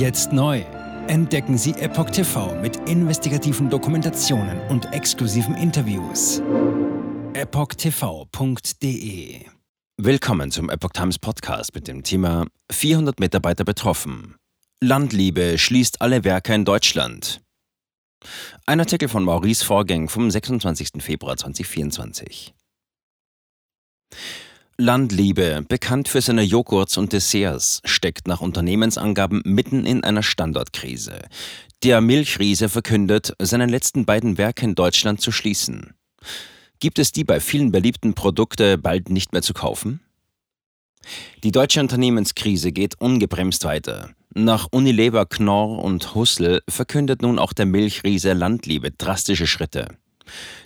Jetzt neu. Entdecken Sie Epoch TV mit investigativen Dokumentationen und exklusiven Interviews. EpochTV.de Willkommen zum Epoch Times Podcast mit dem Thema 400 Mitarbeiter betroffen. Landliebe schließt alle Werke in Deutschland. Ein Artikel von Maurice Vorgäng vom 26. Februar 2024. Landliebe, bekannt für seine Joghurts und Desserts, steckt nach Unternehmensangaben mitten in einer Standortkrise. Der Milchriese verkündet, seine letzten beiden Werke in Deutschland zu schließen. Gibt es die bei vielen beliebten Produkte bald nicht mehr zu kaufen? Die deutsche Unternehmenskrise geht ungebremst weiter. Nach Unilever, Knorr und Hussel verkündet nun auch der Milchriese Landliebe drastische Schritte.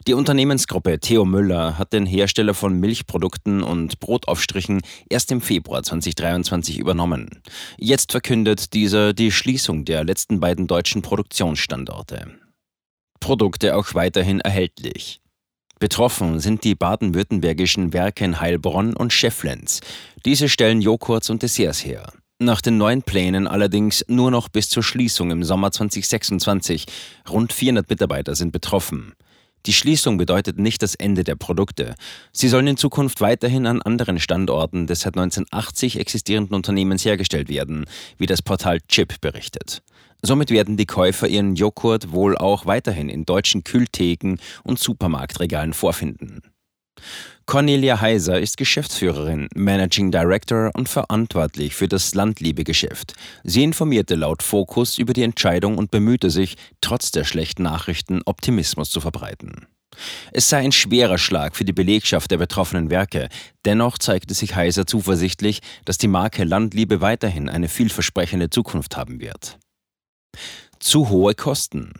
Die Unternehmensgruppe Theo Müller hat den Hersteller von Milchprodukten und Brotaufstrichen erst im Februar 2023 übernommen. Jetzt verkündet dieser die Schließung der letzten beiden deutschen Produktionsstandorte. Produkte auch weiterhin erhältlich. Betroffen sind die baden-württembergischen Werke in Heilbronn und Schefflenz. Diese stellen Joghurts und Desserts her. Nach den neuen Plänen allerdings nur noch bis zur Schließung im Sommer 2026. Rund 400 Mitarbeiter sind betroffen. Die Schließung bedeutet nicht das Ende der Produkte. Sie sollen in Zukunft weiterhin an anderen Standorten des seit 1980 existierenden Unternehmens hergestellt werden, wie das Portal Chip berichtet. Somit werden die Käufer ihren Joghurt wohl auch weiterhin in deutschen Kühltheken und Supermarktregalen vorfinden. Cornelia Heiser ist Geschäftsführerin, Managing Director und verantwortlich für das Landliebegeschäft. Sie informierte laut Focus über die Entscheidung und bemühte sich, trotz der schlechten Nachrichten Optimismus zu verbreiten. Es sei ein schwerer Schlag für die Belegschaft der betroffenen Werke. Dennoch zeigte sich Heiser zuversichtlich, dass die Marke Landliebe weiterhin eine vielversprechende Zukunft haben wird. Zu hohe Kosten.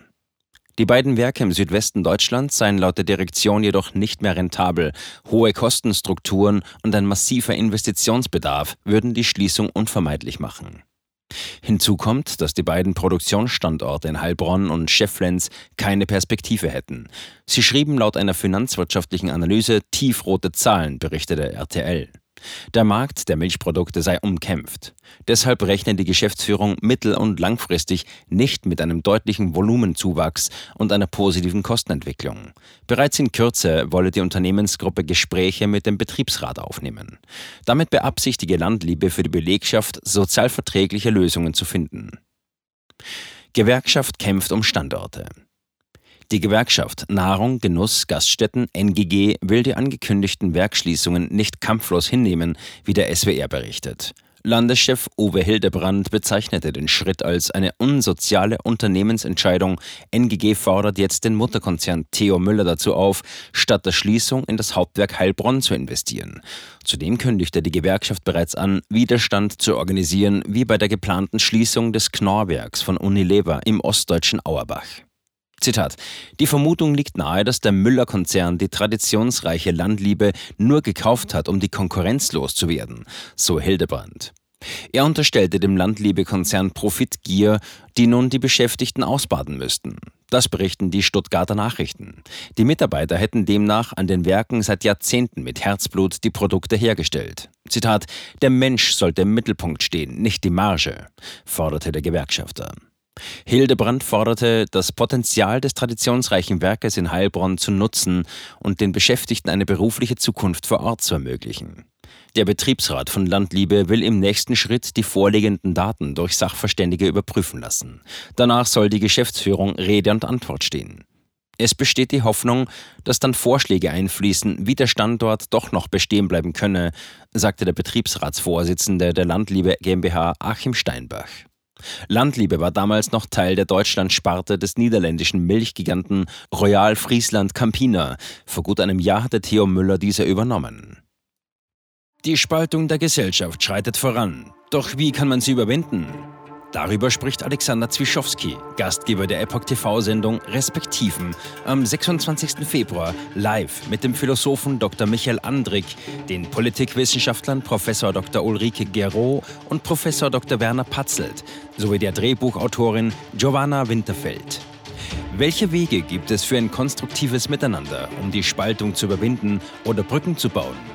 Die beiden Werke im Südwesten Deutschlands seien laut der Direktion jedoch nicht mehr rentabel. Hohe Kostenstrukturen und ein massiver Investitionsbedarf würden die Schließung unvermeidlich machen. Hinzu kommt, dass die beiden Produktionsstandorte in Heilbronn und Schefflenz keine Perspektive hätten. Sie schrieben laut einer finanzwirtschaftlichen Analyse tiefrote Zahlen, berichtete RTL. Der Markt der Milchprodukte sei umkämpft. Deshalb rechnet die Geschäftsführung mittel- und langfristig nicht mit einem deutlichen Volumenzuwachs und einer positiven Kostenentwicklung. Bereits in Kürze wolle die Unternehmensgruppe Gespräche mit dem Betriebsrat aufnehmen. Damit beabsichtige Landliebe für die Belegschaft, sozialverträgliche Lösungen zu finden. Gewerkschaft kämpft um Standorte. Die Gewerkschaft Nahrung, Genuss, Gaststätten NGG will die angekündigten Werkschließungen nicht kampflos hinnehmen, wie der SWR berichtet. Landeschef Uwe Hildebrand bezeichnete den Schritt als eine unsoziale Unternehmensentscheidung. NGG fordert jetzt den Mutterkonzern Theo Müller dazu auf, statt der Schließung in das Hauptwerk Heilbronn zu investieren. Zudem kündigte die Gewerkschaft bereits an, Widerstand zu organisieren, wie bei der geplanten Schließung des Knorrwerks von Unilever im ostdeutschen Auerbach. Zitat. Die Vermutung liegt nahe, dass der Müller-Konzern die traditionsreiche Landliebe nur gekauft hat, um die Konkurrenz loszuwerden, so Hildebrand. Er unterstellte dem Landliebe-Konzern Profitgier, die nun die Beschäftigten ausbaden müssten. Das berichten die Stuttgarter Nachrichten. Die Mitarbeiter hätten demnach an den Werken seit Jahrzehnten mit Herzblut die Produkte hergestellt. Zitat: Der Mensch sollte im Mittelpunkt stehen, nicht die Marge, forderte der Gewerkschafter. Hildebrand forderte, das Potenzial des traditionsreichen Werkes in Heilbronn zu nutzen und den Beschäftigten eine berufliche Zukunft vor Ort zu ermöglichen. Der Betriebsrat von Landliebe will im nächsten Schritt die vorliegenden Daten durch Sachverständige überprüfen lassen. Danach soll die Geschäftsführung Rede und Antwort stehen. Es besteht die Hoffnung, dass dann Vorschläge einfließen, wie der Standort doch noch bestehen bleiben könne, sagte der Betriebsratsvorsitzende der Landliebe GmbH Achim Steinbach. Landliebe war damals noch Teil der Deutschlandsparte des niederländischen Milchgiganten Royal Friesland Campina. Vor gut einem Jahr hatte Theo Müller diese übernommen. Die Spaltung der Gesellschaft schreitet voran. Doch wie kann man sie überwinden? Darüber spricht Alexander Zwischowski, Gastgeber der Epoch TV-Sendung Respektiven, am 26. Februar live mit dem Philosophen Dr. Michael Andrick, den Politikwissenschaftlern Prof. Dr. Ulrike Gero und Prof. Dr. Werner Patzelt sowie der Drehbuchautorin Giovanna Winterfeld. Welche Wege gibt es für ein konstruktives Miteinander, um die Spaltung zu überwinden oder Brücken zu bauen?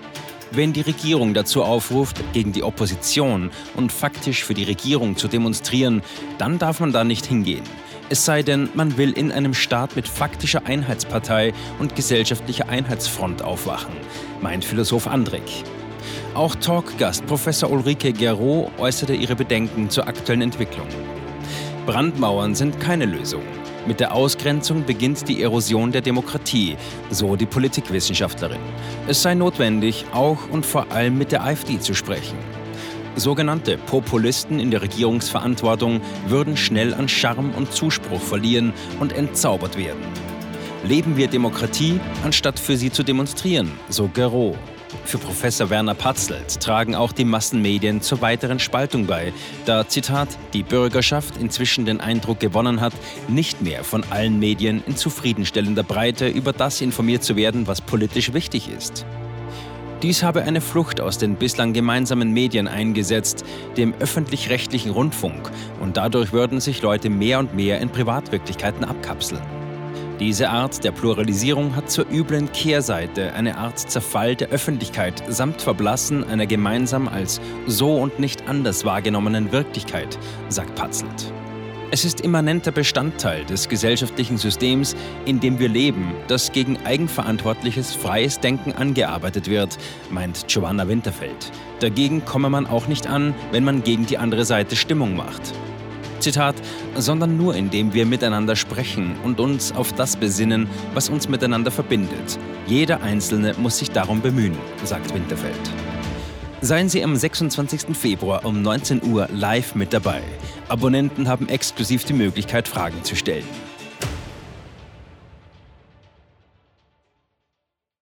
Wenn die Regierung dazu aufruft, gegen die Opposition und faktisch für die Regierung zu demonstrieren, dann darf man da nicht hingehen. Es sei denn, man will in einem Staat mit faktischer Einheitspartei und gesellschaftlicher Einheitsfront aufwachen, meint Philosoph Andrik. Auch Talkgast Professor Ulrike Gero äußerte ihre Bedenken zur aktuellen Entwicklung. Brandmauern sind keine Lösung. Mit der Ausgrenzung beginnt die Erosion der Demokratie, so die Politikwissenschaftlerin. Es sei notwendig, auch und vor allem mit der AfD zu sprechen. Sogenannte Populisten in der Regierungsverantwortung würden schnell an Charme und Zuspruch verlieren und entzaubert werden. Leben wir Demokratie, anstatt für sie zu demonstrieren, so Gero. Für Professor Werner Patzelt tragen auch die Massenmedien zur weiteren Spaltung bei, da, Zitat, die Bürgerschaft inzwischen den Eindruck gewonnen hat, nicht mehr von allen Medien in zufriedenstellender Breite über das informiert zu werden, was politisch wichtig ist. Dies habe eine Flucht aus den bislang gemeinsamen Medien eingesetzt, dem öffentlich-rechtlichen Rundfunk, und dadurch würden sich Leute mehr und mehr in Privatwirklichkeiten abkapseln. Diese Art der Pluralisierung hat zur üblen Kehrseite eine Art Zerfall der Öffentlichkeit samt Verblassen einer gemeinsam als so und nicht anders wahrgenommenen Wirklichkeit, sagt Patzelt. Es ist immanenter Bestandteil des gesellschaftlichen Systems, in dem wir leben, dass gegen eigenverantwortliches, freies Denken angearbeitet wird, meint Giovanna Winterfeld. Dagegen komme man auch nicht an, wenn man gegen die andere Seite Stimmung macht. Zitat, sondern nur indem wir miteinander sprechen und uns auf das besinnen, was uns miteinander verbindet. Jeder Einzelne muss sich darum bemühen, sagt Winterfeld. Seien Sie am 26. Februar um 19 Uhr live mit dabei. Abonnenten haben exklusiv die Möglichkeit, Fragen zu stellen.